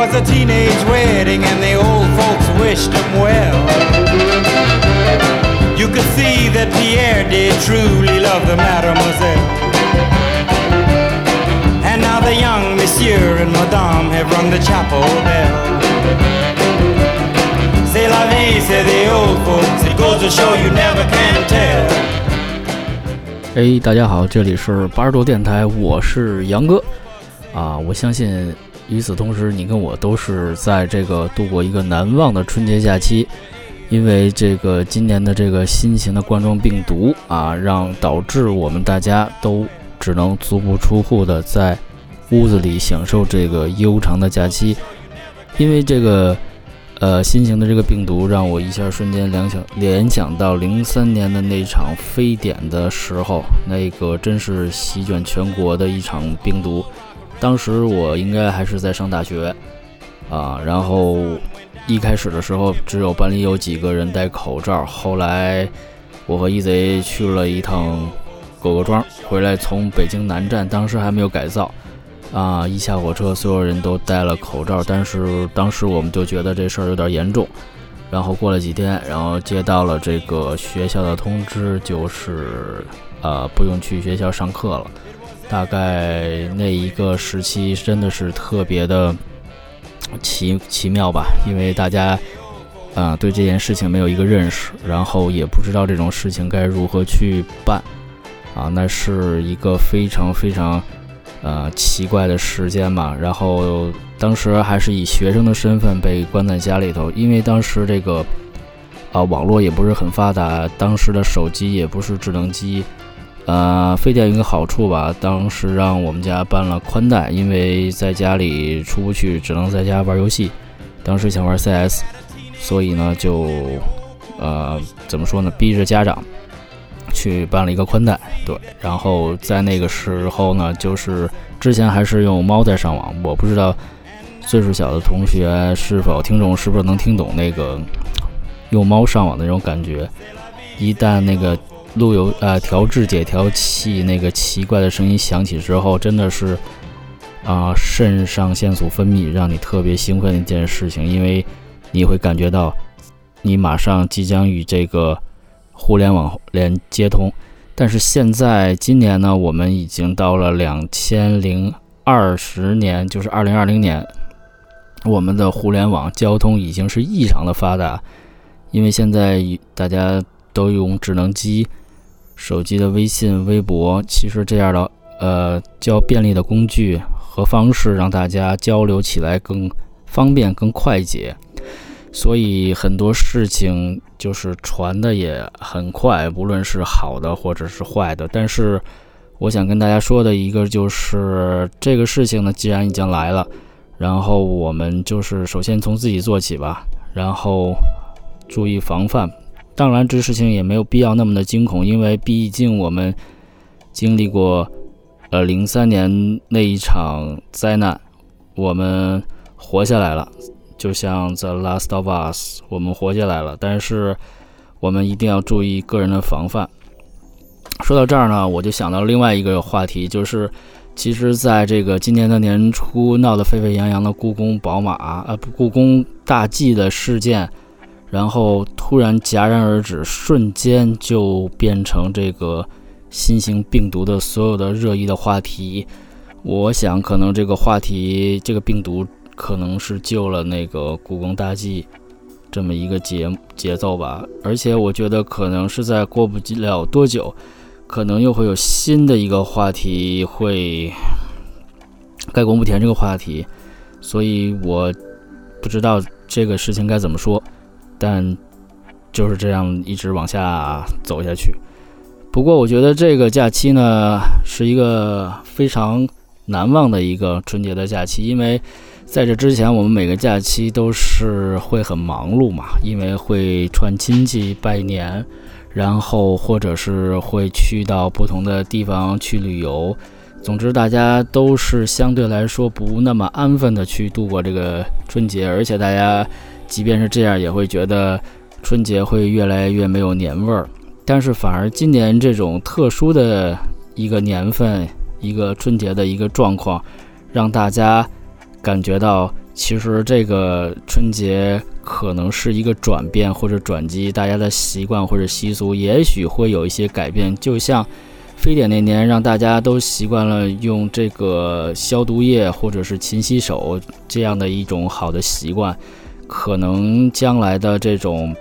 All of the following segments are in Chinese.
was a teenage wedding and the old folks wished him well. You could see that Pierre did truly love the mademoiselle. And now the young monsieur and madame have rung the chapel bell. C'est la vie, say the old folks. It goes to show you never can tell. 哎，大家好，这里是八十度电台，我是杨哥啊。我相信 与此同时，你跟我都是在这个度过一个难忘的春节假期，因为这个今年的这个新型的冠状病毒啊，让导致我们大家都只能足不出户的在屋子里享受这个悠长的假期，因为这个。呃，新型的这个病毒让我一下瞬间联想联想到零三年的那场非典的时候，那个真是席卷全国的一场病毒。当时我应该还是在上大学啊，然后一开始的时候只有班里有几个人戴口罩，后来我和一贼去了一趟狗狗庄，回来从北京南站，当时还没有改造。啊！一下火车，所有人都戴了口罩，但是当时我们就觉得这事儿有点严重。然后过了几天，然后接到了这个学校的通知，就是呃不用去学校上课了。大概那一个时期真的是特别的奇奇妙吧，因为大家啊对这件事情没有一个认识，然后也不知道这种事情该如何去办啊，那是一个非常非常。呃，奇怪的时间嘛，然后当时还是以学生的身份被关在家里头，因为当时这个啊网络也不是很发达，当时的手机也不是智能机，呃，费电一个好处吧，当时让我们家办了宽带，因为在家里出不去，只能在家玩游戏，当时想玩 CS，所以呢就呃怎么说呢，逼着家长。去办了一个宽带，对，然后在那个时候呢，就是之前还是用猫在上网，我不知道岁数小的同学是否听众是不是能听懂那个用猫上网的那种感觉。一旦那个路由呃调制解调器那个奇怪的声音响起之后，真的是啊肾上腺素分泌，让你特别兴奋的一件事情，因为你会感觉到你马上即将与这个。互联网连接通，但是现在今年呢，我们已经到了两千零二十年，就是二零二零年，我们的互联网交通已经是异常的发达，因为现在大家都用智能机、手机的微信、微博，其实这样的呃较便利的工具和方式，让大家交流起来更方便、更快捷。所以很多事情就是传的也很快，无论是好的或者是坏的。但是我想跟大家说的一个就是这个事情呢，既然已经来了，然后我们就是首先从自己做起吧，然后注意防范。当然，这事情也没有必要那么的惊恐，因为毕竟我们经历过呃零三年那一场灾难，我们活下来了。就像《The Last of Us》，我们活下来了，但是我们一定要注意个人的防范。说到这儿呢，我就想到另外一个话题，就是其实在这个今年的年初闹得沸沸扬扬的故宫宝马啊，故宫大 G 的事件，然后突然戛然而止，瞬间就变成这个新型病毒的所有的热议的话题。我想，可能这个话题，这个病毒。可能是救了那个故宫大计这么一个节节奏吧，而且我觉得可能是在过不了多久，可能又会有新的一个话题会盖棺不填这个话题，所以我不知道这个事情该怎么说，但就是这样一直往下走下去。不过我觉得这个假期呢是一个非常难忘的一个春节的假期，因为。在这之前，我们每个假期都是会很忙碌嘛，因为会串亲戚拜年，然后或者是会去到不同的地方去旅游。总之，大家都是相对来说不那么安分的去度过这个春节，而且大家即便是这样，也会觉得春节会越来越没有年味儿。但是，反而今年这种特殊的一个年份，一个春节的一个状况，让大家。感觉到其实这个春节可能是一个转变或者转机，大家的习惯或者习俗也许会有一些改变。就像非典那年，让大家都习惯了用这个消毒液或者是勤洗手这样的一种好的习惯，可能将来的这种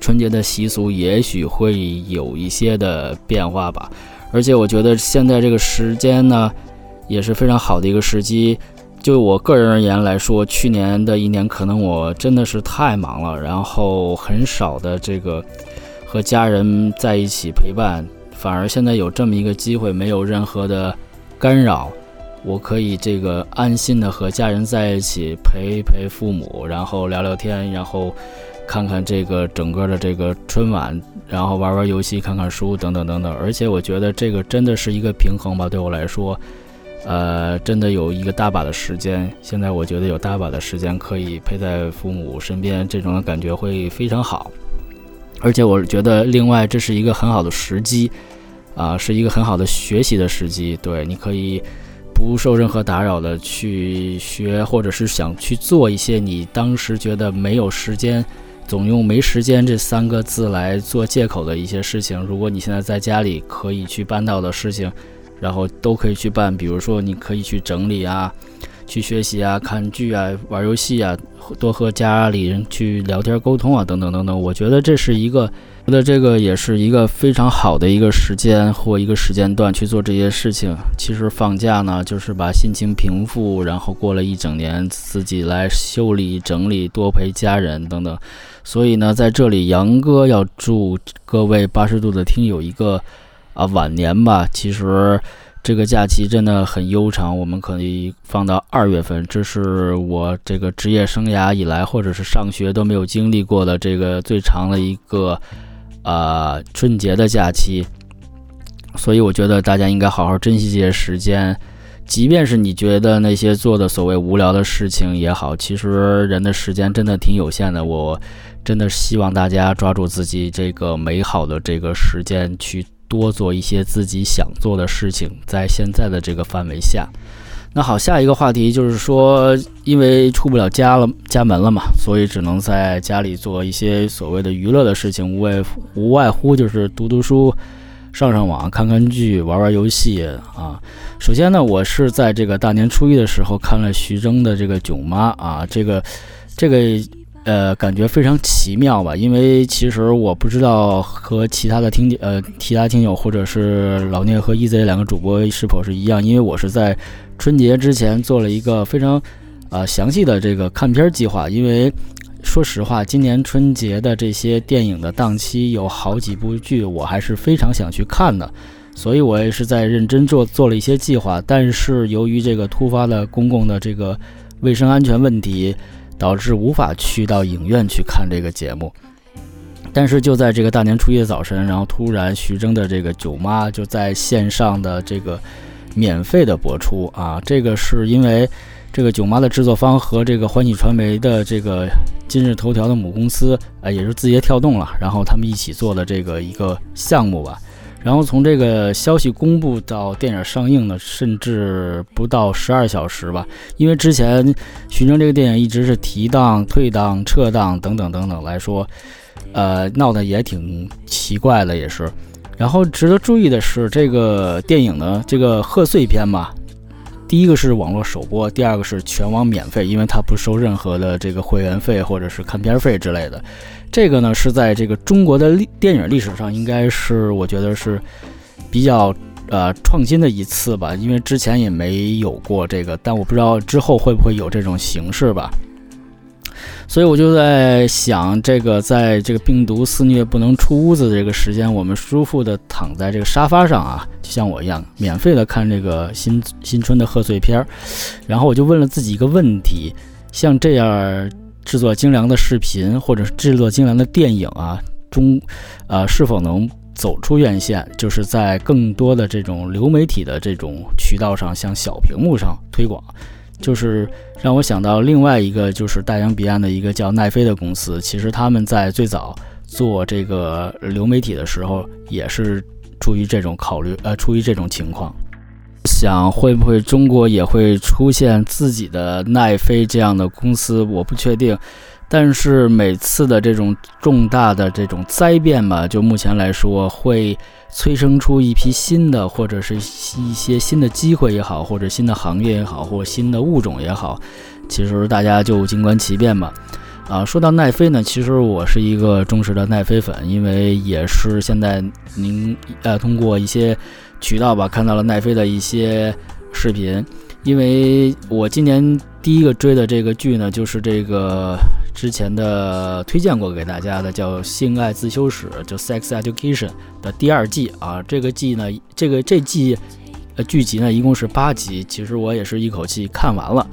春节的习俗也许会有一些的变化吧。而且我觉得现在这个时间呢，也是非常好的一个时机。就我个人而言来说，去年的一年可能我真的是太忙了，然后很少的这个和家人在一起陪伴，反而现在有这么一个机会，没有任何的干扰，我可以这个安心的和家人在一起陪陪父母，然后聊聊天，然后看看这个整个的这个春晚，然后玩玩游戏，看看书等等等等。而且我觉得这个真的是一个平衡吧，对我来说。呃，真的有一个大把的时间，现在我觉得有大把的时间可以陪在父母身边，这种感觉会非常好。而且我觉得，另外这是一个很好的时机，啊，是一个很好的学习的时机。对，你可以不受任何打扰的去学，或者是想去做一些你当时觉得没有时间，总用“没时间”这三个字来做借口的一些事情。如果你现在在家里可以去办到的事情。然后都可以去办，比如说你可以去整理啊，去学习啊，看剧啊，玩游戏啊，多和家里人去聊天沟通啊，等等等等。我觉得这是一个，觉得这个也是一个非常好的一个时间或一个时间段去做这些事情。其实放假呢，就是把心情平复，然后过了一整年，自己来修理整理，多陪家人等等。所以呢，在这里杨哥要祝各位八十度的听友一个。啊，晚年吧，其实这个假期真的很悠长，我们可以放到二月份，这是我这个职业生涯以来，或者是上学都没有经历过的这个最长的一个啊春节的假期，所以我觉得大家应该好好珍惜这些时间，即便是你觉得那些做的所谓无聊的事情也好，其实人的时间真的挺有限的，我真的希望大家抓住自己这个美好的这个时间去。多做一些自己想做的事情，在现在的这个范围下，那好，下一个话题就是说，因为出不了家了，家门了嘛，所以只能在家里做一些所谓的娱乐的事情，无外无外乎就是读读书、上上网、看看剧、玩玩游戏啊。首先呢，我是在这个大年初一的时候看了徐峥的这个《囧妈》啊，这个这个。呃，感觉非常奇妙吧？因为其实我不知道和其他的听呃其他听友或者是老聂和 EZ 两个主播是否是一样，因为我是在春节之前做了一个非常啊详细的这个看片计划。因为说实话，今年春节的这些电影的档期有好几部剧，我还是非常想去看的，所以我也是在认真做做了一些计划。但是由于这个突发的公共的这个卫生安全问题。导致无法去到影院去看这个节目，但是就在这个大年初一的早晨，然后突然徐峥的这个《囧妈》就在线上的这个免费的播出啊！这个是因为这个《囧妈》的制作方和这个欢喜传媒的这个今日头条的母公司啊，也是字节跳动了，然后他们一起做的这个一个项目吧。然后从这个消息公布到电影上映呢，甚至不到十二小时吧。因为之前徐峥这个电影一直是提档、退档、撤档等等等等来说，呃，闹得也挺奇怪的，也是。然后值得注意的是，这个电影呢，这个贺岁片嘛。第一个是网络首播，第二个是全网免费，因为它不收任何的这个会员费或者是看片费之类的。这个呢是在这个中国的历电影历史上，应该是我觉得是比较呃创新的一次吧，因为之前也没有过这个，但我不知道之后会不会有这种形式吧。所以我就在想，这个在这个病毒肆虐不能出屋子的这个时间，我们舒服的躺在这个沙发上啊，就像我一样，免费的看这个新新春的贺岁片儿。然后我就问了自己一个问题：像这样制作精良的视频，或者制作精良的电影啊，中，呃，是否能走出院线，就是在更多的这种流媒体的这种渠道上，向小屏幕上推广？就是让我想到另外一个，就是大洋彼岸的一个叫奈飞的公司。其实他们在最早做这个流媒体的时候，也是出于这种考虑，呃，出于这种情况。想，会不会中国也会出现自己的奈飞这样的公司？我不确定。但是每次的这种重大的这种灾变吧，就目前来说，会催生出一批新的，或者是一些新的机会也好，或者新的行业也好，或者新的物种也好。其实大家就静观其变吧。啊，说到奈飞呢，其实我是一个忠实的奈飞粉，因为也是现在您呃通过一些渠道吧看到了奈飞的一些视频，因为我今年第一个追的这个剧呢，就是这个之前的推荐过给大家的叫《性爱自修室》，就《Sex Education》的第二季啊。这个季呢，这个这季呃剧集呢一共是八集，其实我也是一口气看完了。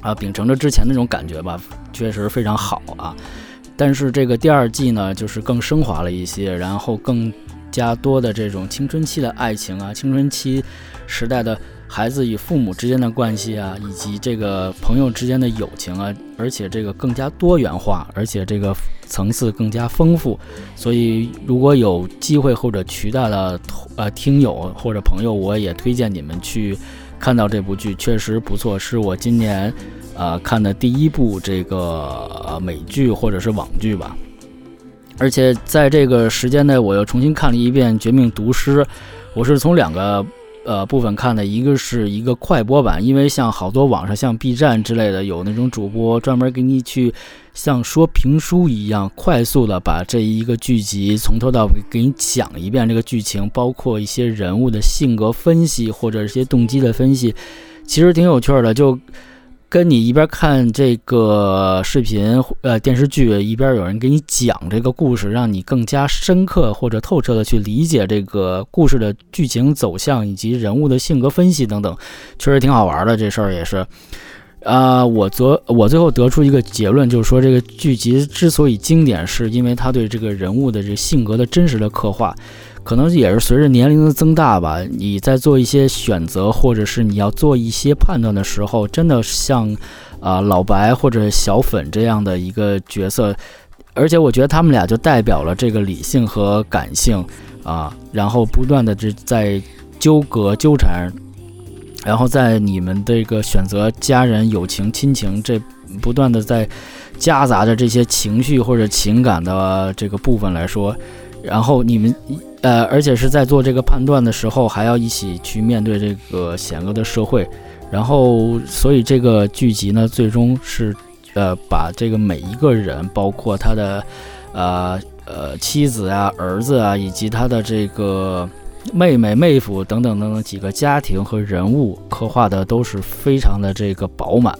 啊，秉承着之前那种感觉吧，确实非常好啊。但是这个第二季呢，就是更升华了一些，然后更加多的这种青春期的爱情啊，青春期时代的孩子与父母之间的关系啊，以及这个朋友之间的友情啊，而且这个更加多元化，而且这个层次更加丰富。所以如果有机会或者渠道的呃听友或者朋友，我也推荐你们去。看到这部剧确实不错，是我今年，呃看的第一部这个美剧或者是网剧吧。而且在这个时间内，我又重新看了一遍《绝命毒师》，我是从两个。呃，部分看的一个是一个快播版，因为像好多网上像 B 站之类的有那种主播专门给你去像说评书一样，快速的把这一个剧集从头到尾给你讲一遍这个剧情，包括一些人物的性格分析或者一些动机的分析，其实挺有趣的，就。跟你一边看这个视频呃电视剧，一边有人给你讲这个故事，让你更加深刻或者透彻的去理解这个故事的剧情走向以及人物的性格分析等等，确实挺好玩的。这事儿也是，啊，我昨我最后得出一个结论，就是说这个剧集之所以经典，是因为他对这个人物的这性格的真实的刻画。可能也是随着年龄的增大吧，你在做一些选择，或者是你要做一些判断的时候，真的像，啊老白或者小粉这样的一个角色，而且我觉得他们俩就代表了这个理性和感性啊，然后不断的这在纠葛纠缠，然后在你们这个选择家人、友情、亲情这不断的在夹杂着这些情绪或者情感的这个部分来说。然后你们，呃，而且是在做这个判断的时候，还要一起去面对这个险恶的社会。然后，所以这个剧集呢，最终是，呃，把这个每一个人，包括他的，呃呃妻子啊、儿子啊，以及他的这个妹妹、妹夫等等等等几个家庭和人物，刻画的都是非常的这个饱满。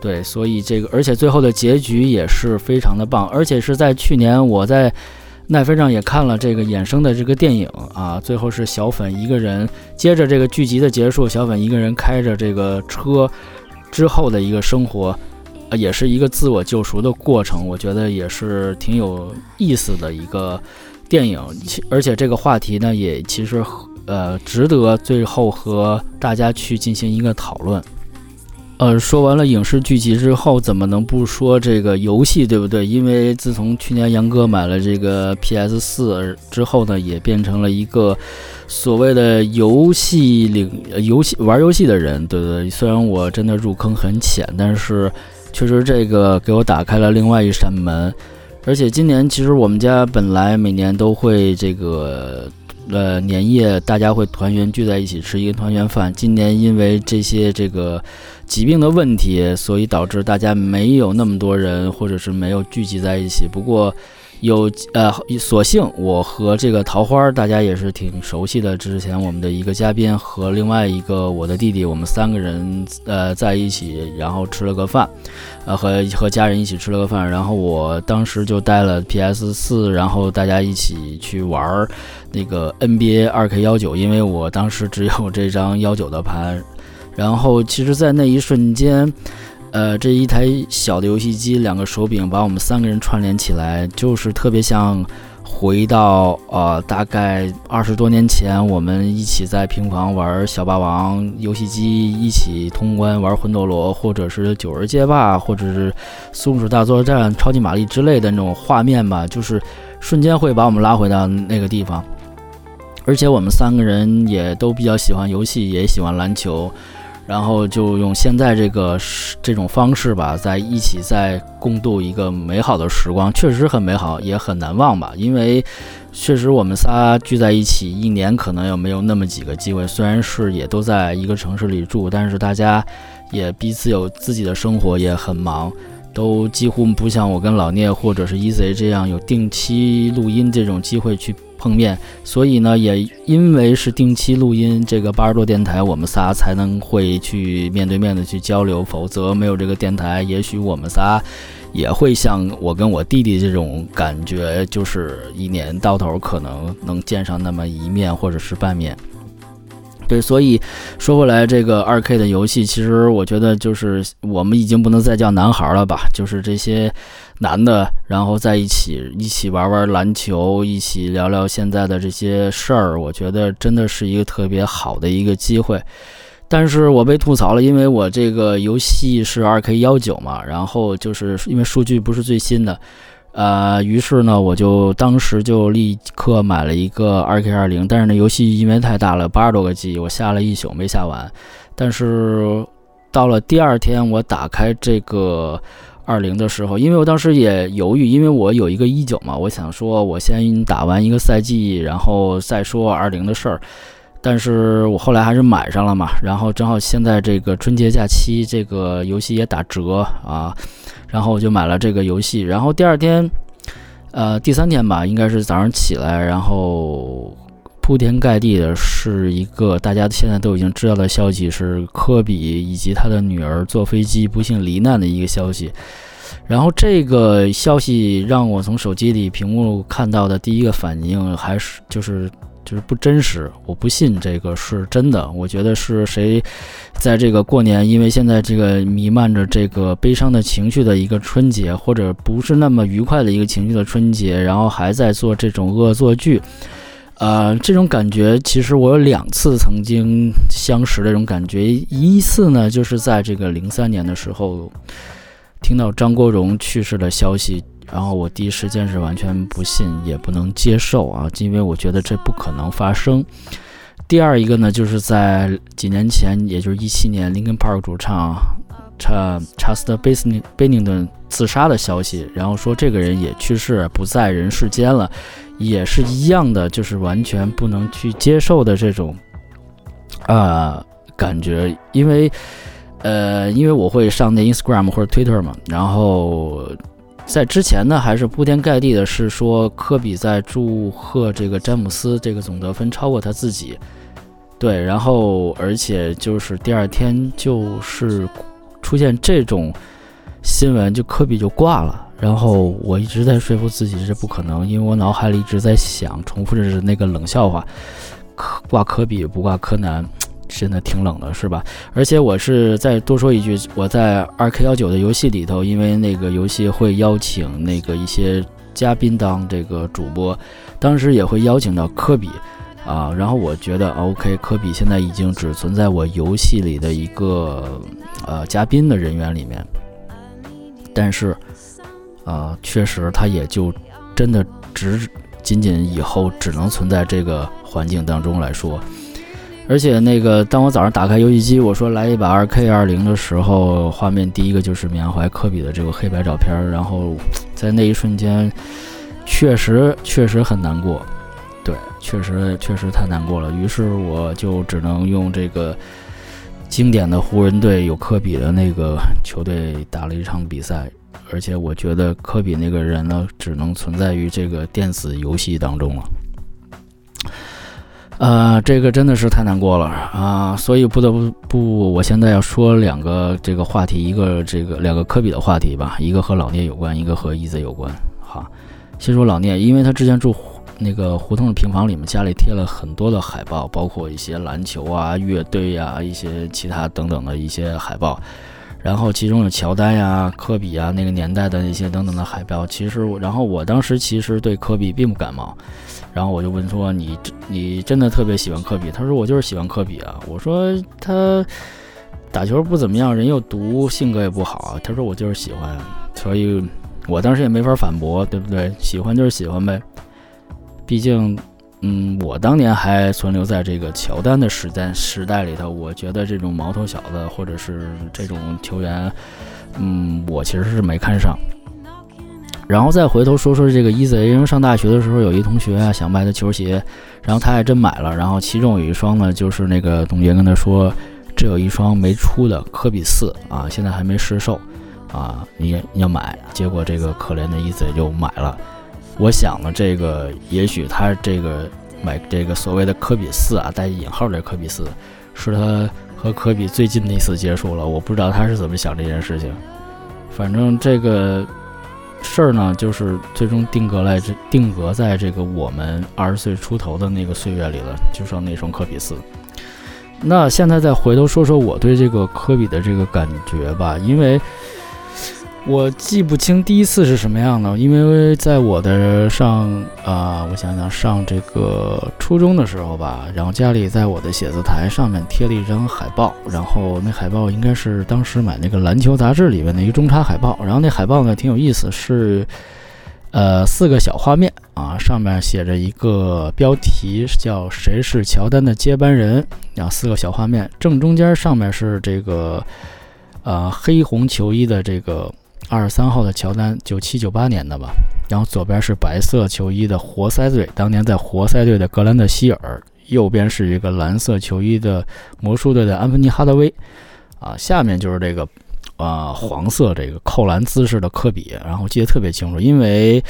对，所以这个，而且最后的结局也是非常的棒。而且是在去年，我在。奈飞上也看了这个衍生的这个电影啊，最后是小粉一个人，接着这个剧集的结束，小粉一个人开着这个车之后的一个生活，啊，也是一个自我救赎的过程，我觉得也是挺有意思的一个电影，而且这个话题呢，也其实呃值得最后和大家去进行一个讨论。呃，说完了影视剧集之后，怎么能不说这个游戏，对不对？因为自从去年杨哥买了这个 PS 四之后呢，也变成了一个所谓的游戏领游戏玩游戏的人，对不对？虽然我真的入坑很浅，但是确实这个给我打开了另外一扇门。而且今年其实我们家本来每年都会这个呃年夜，大家会团圆聚在一起吃一个团圆饭。今年因为这些这个。疾病的问题，所以导致大家没有那么多人，或者是没有聚集在一起。不过，有呃，所幸我和这个桃花，大家也是挺熟悉的。之前我们的一个嘉宾和另外一个我的弟弟，我们三个人呃在一起，然后吃了个饭，呃和和家人一起吃了个饭。然后我当时就带了 PS 四，然后大家一起去玩那个 NBA 二 K 幺九，因为我当时只有这张幺九的盘。然后，其实，在那一瞬间，呃，这一台小的游戏机，两个手柄把我们三个人串联起来，就是特别像回到呃，大概二十多年前，我们一起在平房玩小霸王游戏机，一起通关玩魂斗罗，或者是九人街霸，或者是松鼠大作战、超级玛丽之类的那种画面吧，就是瞬间会把我们拉回到那个地方。而且我们三个人也都比较喜欢游戏，也喜欢篮球，然后就用现在这个这种方式吧，在一起在共度一个美好的时光，确实很美好，也很难忘吧。因为确实我们仨聚在一起，一年可能也没有那么几个机会。虽然是也都在一个城市里住，但是大家也彼此有自己的生活，也很忙。都几乎不像我跟老聂或者是 EZ 这样有定期录音这种机会去碰面，所以呢，也因为是定期录音，这个八十多电台，我们仨才能会去面对面的去交流，否则没有这个电台，也许我们仨也会像我跟我弟弟这种感觉，就是一年到头可能能见上那么一面或者是半面。对，所以说回来，这个二 K 的游戏，其实我觉得就是我们已经不能再叫男孩了吧？就是这些男的，然后在一起一起玩玩篮球，一起聊聊现在的这些事儿，我觉得真的是一个特别好的一个机会。但是我被吐槽了，因为我这个游戏是二 K 幺九嘛，然后就是因为数据不是最新的。呃，于是呢，我就当时就立刻买了一个二 K 二零，但是那游戏因为太大了，八十多个 G，我下了一宿没下完。但是到了第二天，我打开这个二零的时候，因为我当时也犹豫，因为我有一个一九嘛，我想说我先打完一个赛季，然后再说二零的事儿。但是我后来还是买上了嘛，然后正好现在这个春节假期，这个游戏也打折啊。然后我就买了这个游戏，然后第二天，呃，第三天吧，应该是早上起来，然后铺天盖地的是一个大家现在都已经知道的消息，是科比以及他的女儿坐飞机不幸罹难的一个消息。然后这个消息让我从手机里屏幕看到的第一个反应还是就是。就是不真实，我不信这个是真的。我觉得是谁，在这个过年，因为现在这个弥漫着这个悲伤的情绪的一个春节，或者不是那么愉快的一个情绪的春节，然后还在做这种恶作剧，呃，这种感觉其实我有两次曾经相识的这种感觉。一次呢，就是在这个零三年的时候，听到张国荣去世的消息。然后我第一时间是完全不信，也不能接受啊，因为我觉得这不可能发生。第二一个呢，就是在几年前，也就是一七年林肯 Park 主唱查查斯特贝斯尼贝宁顿自杀的消息，然后说这个人也去世，不在人世间了，也是一样的，就是完全不能去接受的这种啊感觉，因为呃，因为我会上那 Instagram 或者 Twitter 嘛，然后。在之前呢，还是铺天盖地的是说科比在祝贺这个詹姆斯这个总得分超过他自己，对，然后而且就是第二天就是出现这种新闻，就科比就挂了，然后我一直在说服自己是不可能，因为我脑海里一直在想，重复着那个冷笑话，科挂科比不挂柯南。真的挺冷的，是吧？而且我是再多说一句，我在二 K 幺九的游戏里头，因为那个游戏会邀请那个一些嘉宾当这个主播，当时也会邀请到科比啊。然后我觉得 OK，科比现在已经只存在我游戏里的一个呃嘉宾的人员里面，但是啊，确实他也就真的只仅仅以后只能存在这个环境当中来说。而且那个，当我早上打开游戏机，我说来一把二 K 二零的时候，画面第一个就是缅怀科比的这个黑白照片，然后在那一瞬间，确实确实很难过，对，确实确实太难过了。于是我就只能用这个经典的湖人队有科比的那个球队打了一场比赛，而且我觉得科比那个人呢，只能存在于这个电子游戏当中了。呃，这个真的是太难过了啊！所以不得不不，我现在要说两个这个话题，一个这个两个科比的话题吧，一个和老聂有关，一个和 EZ 有关。好，先说老聂，因为他之前住那个胡同的平房里面，家里贴了很多的海报，包括一些篮球啊、乐队呀、一些其他等等的一些海报。然后其中有乔丹呀、科比啊那个年代的那些等等的海报。其实，然后我当时其实对科比并不感冒。然后我就问说：“你你真的特别喜欢科比？”他说：“我就是喜欢科比啊。”我说：“他打球不怎么样，人又毒，性格也不好。”他说：“我就是喜欢。”所以，我当时也没法反驳，对不对？喜欢就是喜欢呗。毕竟，嗯，我当年还存留在这个乔丹的时代时代里头，我觉得这种毛头小子或者是这种球员，嗯，我其实是没看上。然后再回头说说这个伊泽，因为上大学的时候有一同学啊想买的球鞋，然后他还真买了，然后其中有一双呢，就是那个董洁跟他说，这有一双没出的科比四啊，现在还没试售啊，你要买，结果这个可怜的伊贼就买了。我想呢，这个也许他这个买这个所谓的科比四啊，带引号的科比四，是他和科比最近的一次接触了。我不知道他是怎么想这件事情。反正这个事儿呢，就是最终定格在这定格在这个我们二十岁出头的那个岁月里了，就剩那双科比四。那现在再回头说说我对这个科比的这个感觉吧，因为。我记不清第一次是什么样的，因为在我的上啊，我想想上这个初中的时候吧，然后家里在我的写字台上面贴了一张海报，然后那海报应该是当时买那个篮球杂志里面的一个中插海报，然后那海报呢挺有意思，是呃四个小画面啊，上面写着一个标题叫“谁是乔丹的接班人”，然后四个小画面，正中间上面是这个呃黑红球衣的这个。二十三号的乔丹，九七九八年的吧。然后左边是白色球衣的活塞队，当年在活塞队的格兰德希尔。右边是一个蓝色球衣的魔术队的安芬尼哈德威。啊，下面就是这个，啊，黄色这个扣篮姿势的科比。然后记得特别清楚，因为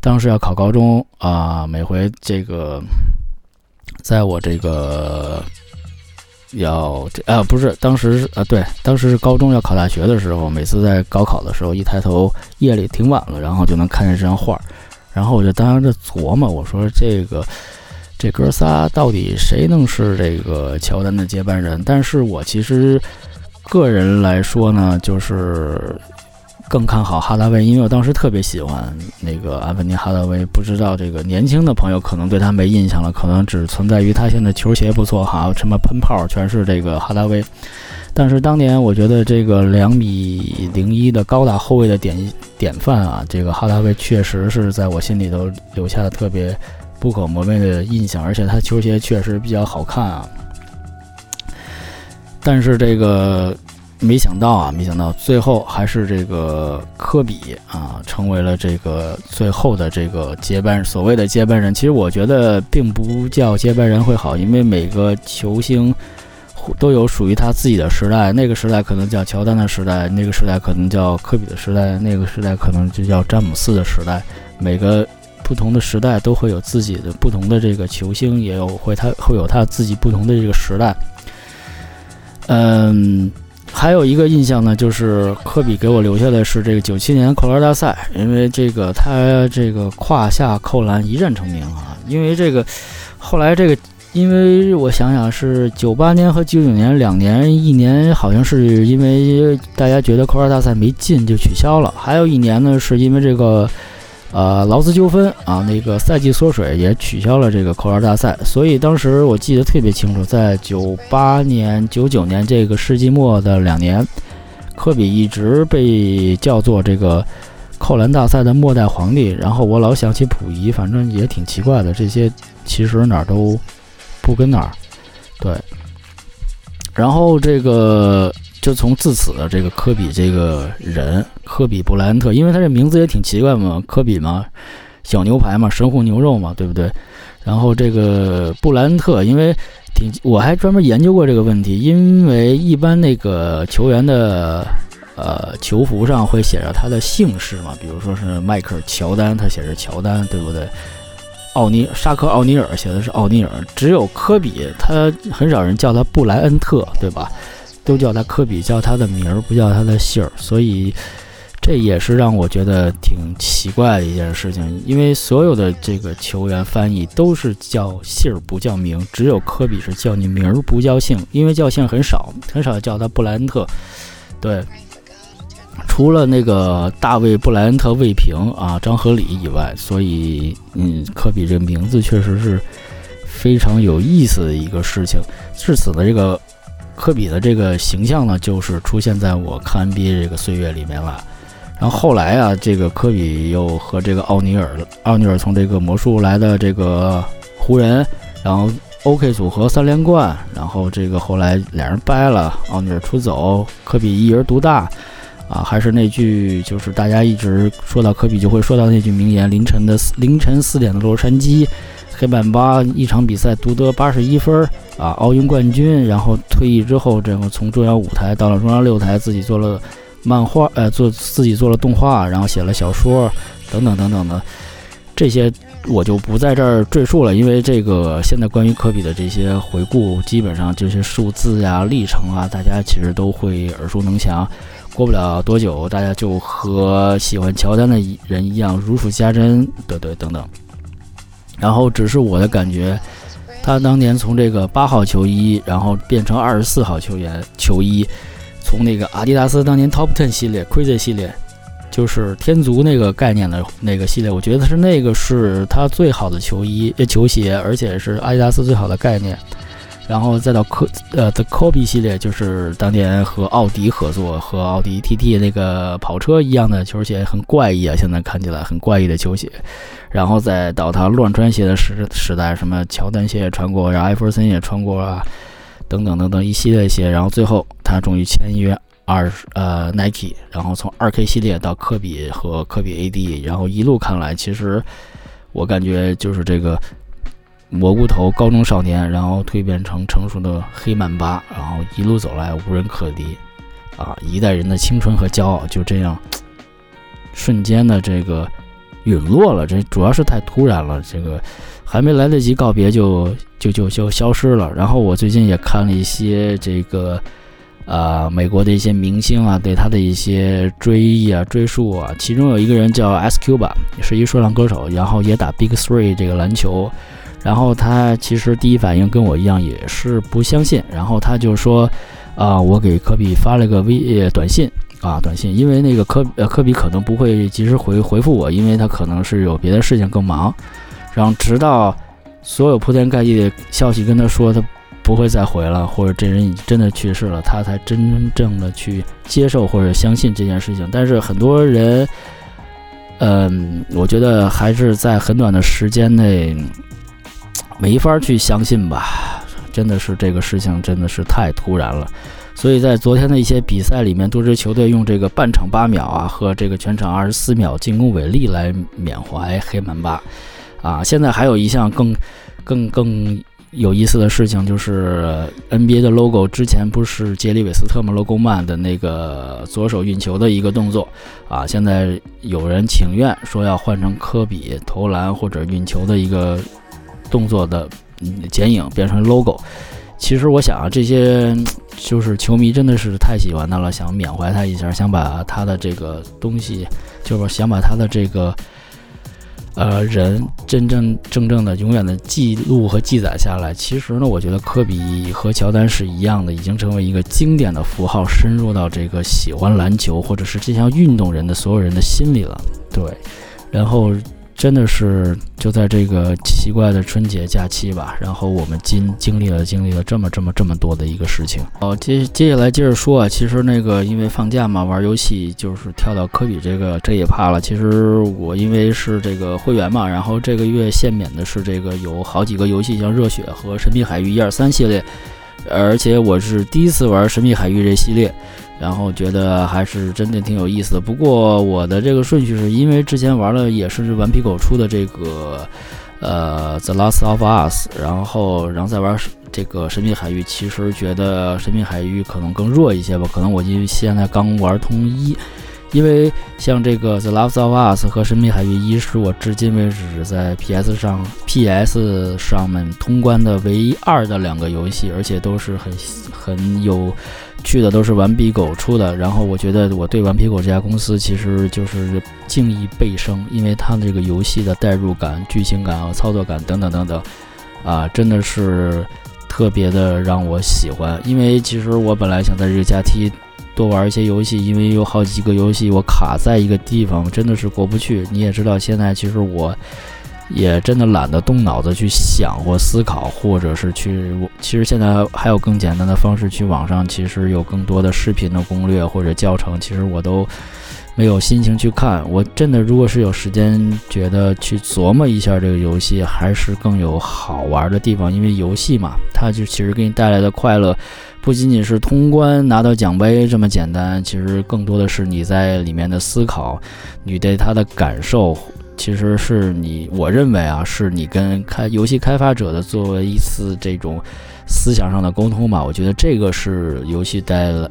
当时要考高中啊，每回这个，在我这个。要这啊不是当时啊对，当时是高中要考大学的时候，每次在高考的时候一抬头夜里挺晚了，然后就能看见这张画儿，然后我就当时琢磨，我说这个这哥仨到底谁能是这个乔丹的接班人？但是我其实个人来说呢，就是。更看好哈达威，因为我当时特别喜欢那个安芬尼哈达威。不知道这个年轻的朋友可能对他没印象了，可能只存在于他现在球鞋不错哈，什么喷泡全是这个哈达威。但是当年我觉得这个两米零一的高大后卫的典典范啊，这个哈达威确实是在我心里头留下了特别不可磨灭的印象，而且他球鞋确实比较好看啊。但是这个。没想到啊，没想到最后还是这个科比啊，成为了这个最后的这个接班所谓的接班人。其实我觉得并不叫接班人会好，因为每个球星都有属于他自己的时代。那个时代可能叫乔丹的时代，那个时代可能叫科比的时代，那个时代可能就叫詹姆斯的时代。每个不同的时代都会有自己的不同的这个球星，也有会他会有他自己不同的这个时代。嗯。还有一个印象呢，就是科比给我留下的是这个九七年扣篮大赛，因为这个他这个胯下扣篮一战成名啊。因为这个后来这个，因为我想想是九八年和九九年两年，一年好像是因为大家觉得扣篮大赛没进就取消了，还有一年呢是因为这个。呃，劳资纠纷啊，那个赛季缩水也取消了这个扣篮大赛，所以当时我记得特别清楚，在九八年、九九年这个世纪末的两年，科比一直被叫做这个扣篮大赛的末代皇帝。然后我老想起溥仪，反正也挺奇怪的，这些其实哪儿都不跟哪儿。对，然后这个。就从自此的这个科比这个人，科比布莱恩特，因为他这名字也挺奇怪嘛，科比嘛，小牛排嘛，神户牛肉嘛，对不对？然后这个布莱恩特，因为挺，我还专门研究过这个问题，因为一般那个球员的呃球服上会写着他的姓氏嘛，比如说是迈克尔乔丹，他写着乔丹，对不对？奥尼沙克奥尼尔写的是奥尼尔，只有科比，他很少人叫他布莱恩特，对吧？都叫他科比，叫他的名儿，不叫他的姓儿，所以这也是让我觉得挺奇怪的一件事情。因为所有的这个球员翻译都是叫姓儿不叫名，只有科比是叫你名儿不叫姓，因为叫姓很少，很少叫他布莱恩特。对，除了那个大卫布莱恩特卫平啊张和礼以外，所以嗯，科比这名字确实是非常有意思的一个事情。至此呢，这个。科比的这个形象呢，就是出现在我看 NBA 这个岁月里面了。然后后来啊，这个科比又和这个奥尼尔，奥尼尔从这个魔术来的这个湖人，然后 OK 组合三连冠，然后这个后来俩人掰了，奥尼尔出走，科比一人独大。啊，还是那句，就是大家一直说到科比就会说到那句名言：凌晨的凌晨四点的洛杉矶，黑板八一场比赛独得八十一分啊，奥运冠军。然后退役之后，这个从中央五台到了中央六台，自己做了漫画，呃，做自己做了动画，然后写了小说，等等等等的这些，我就不在这儿赘述了，因为这个现在关于科比的这些回顾，基本上这些数字呀、历程啊，大家其实都会耳熟能详。过不了多久，大家就和喜欢乔丹的人一样如数家珍，对对等等。然后只是我的感觉，他当年从这个八号球衣，然后变成二十四号球员球衣，从那个阿迪达斯当年 Top Ten 系列、Crazy 系列，就是天足那个概念的那个系列，我觉得是那个是他最好的球衣、球鞋，而且是阿迪达斯最好的概念。然后再到科呃的 Kobe 系列，就是当年和奥迪合作，和奥迪 TT 那个跑车一样的球鞋，很怪异啊，现在看起来很怪异的球鞋。然后再到他乱穿鞋的时时代，什么乔丹鞋也穿过，然后艾弗森也穿过啊，等等等等一系列鞋。然后最后他终于签约二呃 Nike，然后从二 K 系列到科比和科比 AD，然后一路看来，其实我感觉就是这个。蘑菇头高中少年，然后蜕变成成熟的黑曼巴，然后一路走来无人可敌，啊，一代人的青春和骄傲就这样瞬间的这个陨落了。这主要是太突然了，这个还没来得及告别就就就就消失了。然后我最近也看了一些这个啊美国的一些明星啊对他的一些追忆啊追溯啊，其中有一个人叫 SQ 吧，是一说唱歌手，然后也打 Big Three 这个篮球。然后他其实第一反应跟我一样，也是不相信。然后他就说：“啊，我给科比发了个微短信啊，短信，因为那个科呃科比可能不会及时回回复我，因为他可能是有别的事情更忙。然后直到所有铺天盖地的消息跟他说他不会再回了，或者这人已真的去世了，他才真正的去接受或者相信这件事情。但是很多人，嗯，我觉得还是在很短的时间内。”没法去相信吧，真的是这个事情真的是太突然了，所以在昨天的一些比赛里面，多支球队用这个半场八秒啊和这个全场二十四秒进攻违例来缅怀黑曼巴，啊，现在还有一项更更更有意思的事情，就是 NBA 的 logo 之前不是杰里韦斯特吗？logo man 的那个左手运球的一个动作，啊，现在有人请愿说要换成科比投篮或者运球的一个。动作的剪影变成 logo，其实我想啊，这些就是球迷真的是太喜欢他了，想缅怀他一下，想把他的这个东西，就是想把他的这个呃人真真正正的、永远的记录和记载下来。其实呢，我觉得科比和乔丹是一样的，已经成为一个经典的符号，深入到这个喜欢篮球或者是这项运动人的所有人的心里了。对，然后。真的是就在这个奇怪的春节假期吧，然后我们经经历了经历了这么这么这么多的一个事情。好，接接下来接着说啊，其实那个因为放假嘛，玩游戏就是跳到科比这个这一趴了。其实我因为是这个会员嘛，然后这个月限免的是这个有好几个游戏，像热血和神秘海域一二三系列，而且我是第一次玩神秘海域这系列。然后觉得还是真的挺有意思的。不过我的这个顺序是因为之前玩了也是顽皮狗出的这个，呃，《The Last of Us》，然后然后再玩这个神秘海域。其实觉得神秘海域可能更弱一些吧。可能我因为现在刚玩通一，因为像这个《The Last of Us》和神秘海域一是我至今为止在 PS 上 PS 上面通关的唯二的两个游戏，而且都是很很有。趣的都是顽皮狗出的，然后我觉得我对顽皮狗这家公司其实就是敬意倍升，因为它这个游戏的代入感、剧情感和操作感等等等等，啊，真的是特别的让我喜欢。因为其实我本来想在这个假期多玩一些游戏，因为有好几个游戏我卡在一个地方，真的是过不去。你也知道，现在其实我。也真的懒得动脑子去想或思考，或者是去。其实现在还有更简单的方式，去网上其实有更多的视频的攻略或者教程。其实我都，没有心情去看。我真的，如果是有时间，觉得去琢磨一下这个游戏，还是更有好玩的地方。因为游戏嘛，它就其实给你带来的快乐，不仅仅是通关拿到奖杯这么简单，其实更多的是你在里面的思考，你对它的感受，其实是你，我认为啊，是你跟开游戏开发者的作为一次这种思想上的沟通吧。我觉得这个是游戏带来。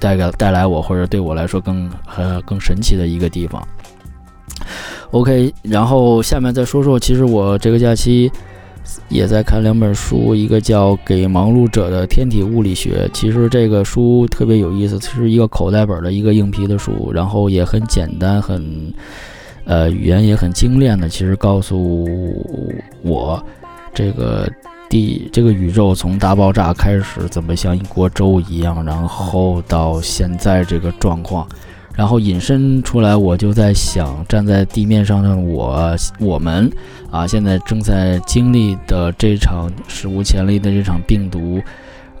带给带来我或者对我来说更呃更神奇的一个地方。OK，然后下面再说说，其实我这个假期也在看两本书，一个叫《给忙碌者的天体物理学》，其实这个书特别有意思，是一个口袋本的一个硬皮的书，然后也很简单，很呃语言也很精炼的，其实告诉我这个。地这个宇宙从大爆炸开始，怎么像一锅粥一样，然后到现在这个状况，然后引申出来，我就在想，站在地面上的我，我们啊，现在正在经历的这场史无前例的这场病毒，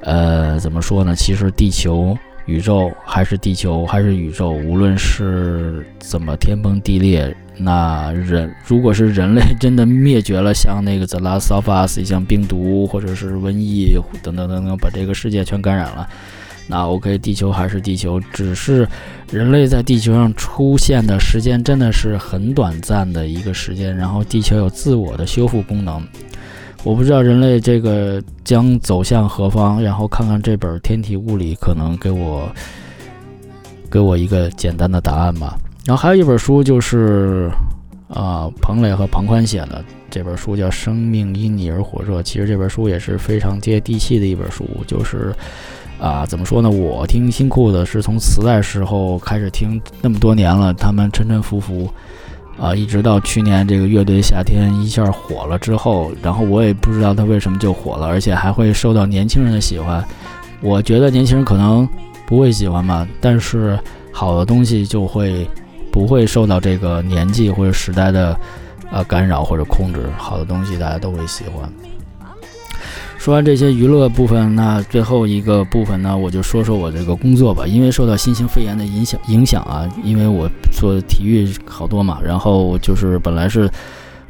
呃，怎么说呢？其实地球。宇宙还是地球还是宇宙，无论是怎么天崩地裂，那人如果是人类真的灭绝了，像那个 The Last of Us，像病毒或者是瘟疫等等等等，把这个世界全感染了，那 OK，地球还是地球，只是人类在地球上出现的时间真的是很短暂的一个时间，然后地球有自我的修复功能。我不知道人类这个将走向何方，然后看看这本《天体物理》，可能给我给我一个简单的答案吧。然后还有一本书，就是啊，彭磊和庞宽写的这本书叫《生命因你而火热》。其实这本书也是非常接地气的一本书，就是啊，怎么说呢？我听新裤子是从磁带时候开始听，那么多年了，他们沉沉浮浮。啊，一直到去年这个乐队夏天一下火了之后，然后我也不知道他为什么就火了，而且还会受到年轻人的喜欢。我觉得年轻人可能不会喜欢吧，但是好的东西就会不会受到这个年纪或者时代的呃干扰或者控制，好的东西大家都会喜欢。说完这些娱乐部分，那最后一个部分呢，我就说说我这个工作吧。因为受到新型肺炎的影响影响啊，因为我做体育好多嘛，然后就是本来是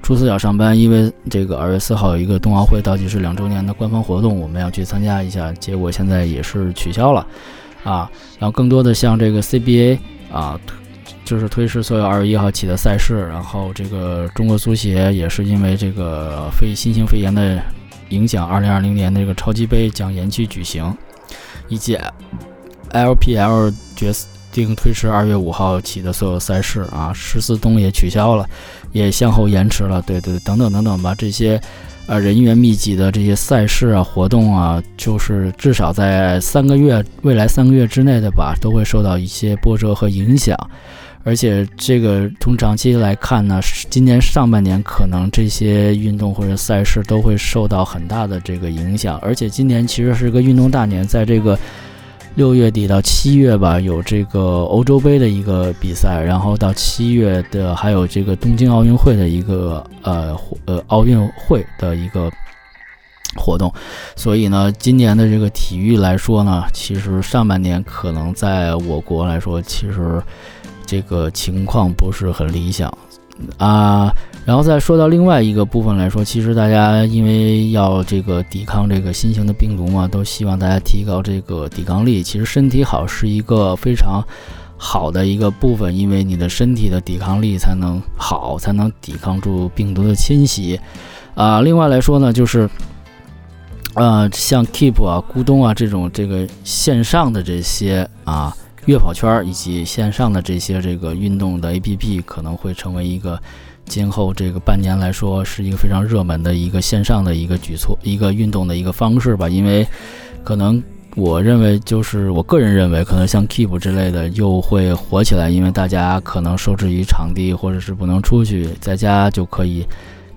初四要上班，因为这个二月四号有一个冬奥会倒计时两周年的官方活动，我们要去参加一下，结果现在也是取消了啊。然后更多的像这个 CBA 啊，就是推迟所有二月一号起的赛事，然后这个中国足协也是因为这个非新型肺炎的。影响二零二零年的这个超级杯将延期举行，以及 LPL 决定推迟二月五号起的所有赛事啊，十四冬也取消了，也向后延迟了。对对，等等等等吧，这些呃人员密集的这些赛事啊、活动啊，就是至少在三个月未来三个月之内的吧，都会受到一些波折和影响。而且这个从长期来看呢，今年上半年可能这些运动或者赛事都会受到很大的这个影响。而且今年其实是个运动大年，在这个六月底到七月吧，有这个欧洲杯的一个比赛，然后到七月的还有这个东京奥运会的一个呃呃奥运会的一个活动。所以呢，今年的这个体育来说呢，其实上半年可能在我国来说，其实。这个情况不是很理想啊，然后再说到另外一个部分来说，其实大家因为要这个抵抗这个新型的病毒嘛，都希望大家提高这个抵抗力。其实身体好是一个非常好的一个部分，因为你的身体的抵抗力才能好，才能抵抗住病毒的侵袭啊。另外来说呢，就是呃，像 Keep 啊、咕咚啊这种这个线上的这些啊。月跑圈以及线上的这些这个运动的 APP 可能会成为一个今后这个半年来说是一个非常热门的一个线上的一个举措，一个运动的一个方式吧。因为可能我认为就是我个人认为，可能像 Keep 之类的又会火起来，因为大家可能受制于场地或者是不能出去，在家就可以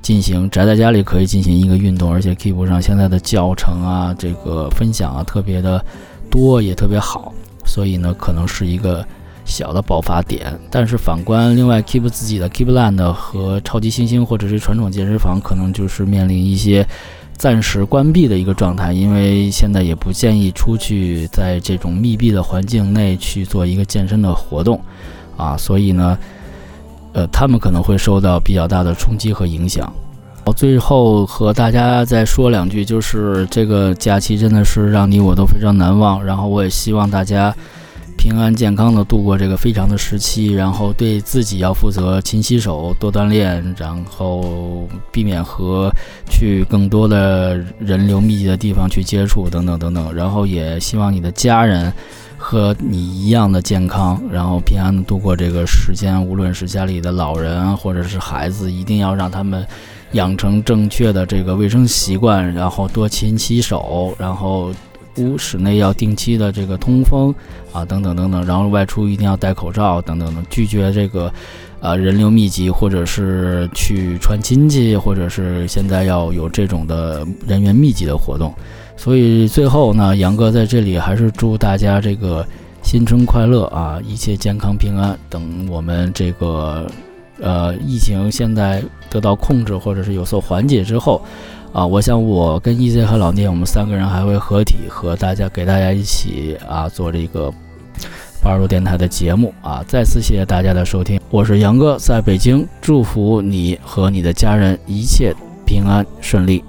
进行宅在家里可以进行一个运动，而且 Keep 上现在的教程啊，这个分享啊特别的多，也特别好。所以呢，可能是一个小的爆发点。但是反观另外，Keep 自己的 Keepland 和超级星星或者是传统健身房，可能就是面临一些暂时关闭的一个状态，因为现在也不建议出去在这种密闭的环境内去做一个健身的活动。啊，所以呢，呃，他们可能会受到比较大的冲击和影响。最后和大家再说两句，就是这个假期真的是让你我都非常难忘。然后我也希望大家平安健康的度过这个非常的时期，然后对自己要负责，勤洗手，多锻炼，然后避免和去更多的人流密集的地方去接触，等等等等。然后也希望你的家人和你一样的健康，然后平安的度过这个时间。无论是家里的老人或者是孩子，一定要让他们。养成正确的这个卫生习惯，然后多勤洗手，然后屋室内要定期的这个通风啊，等等等等，然后外出一定要戴口罩，等等等，拒绝这个呃人流密集，或者是去串亲戚，或者是现在要有这种的人员密集的活动。所以最后呢，杨哥在这里还是祝大家这个新春快乐啊，一切健康平安。等我们这个。呃，疫情现在得到控制或者是有所缓解之后，啊，我想我跟 EZ 和老聂，我们三个人还会合体和大家给大家一起啊做这个八十多电台的节目啊。再次谢谢大家的收听，我是杨哥，在北京，祝福你和你的家人一切平安顺利。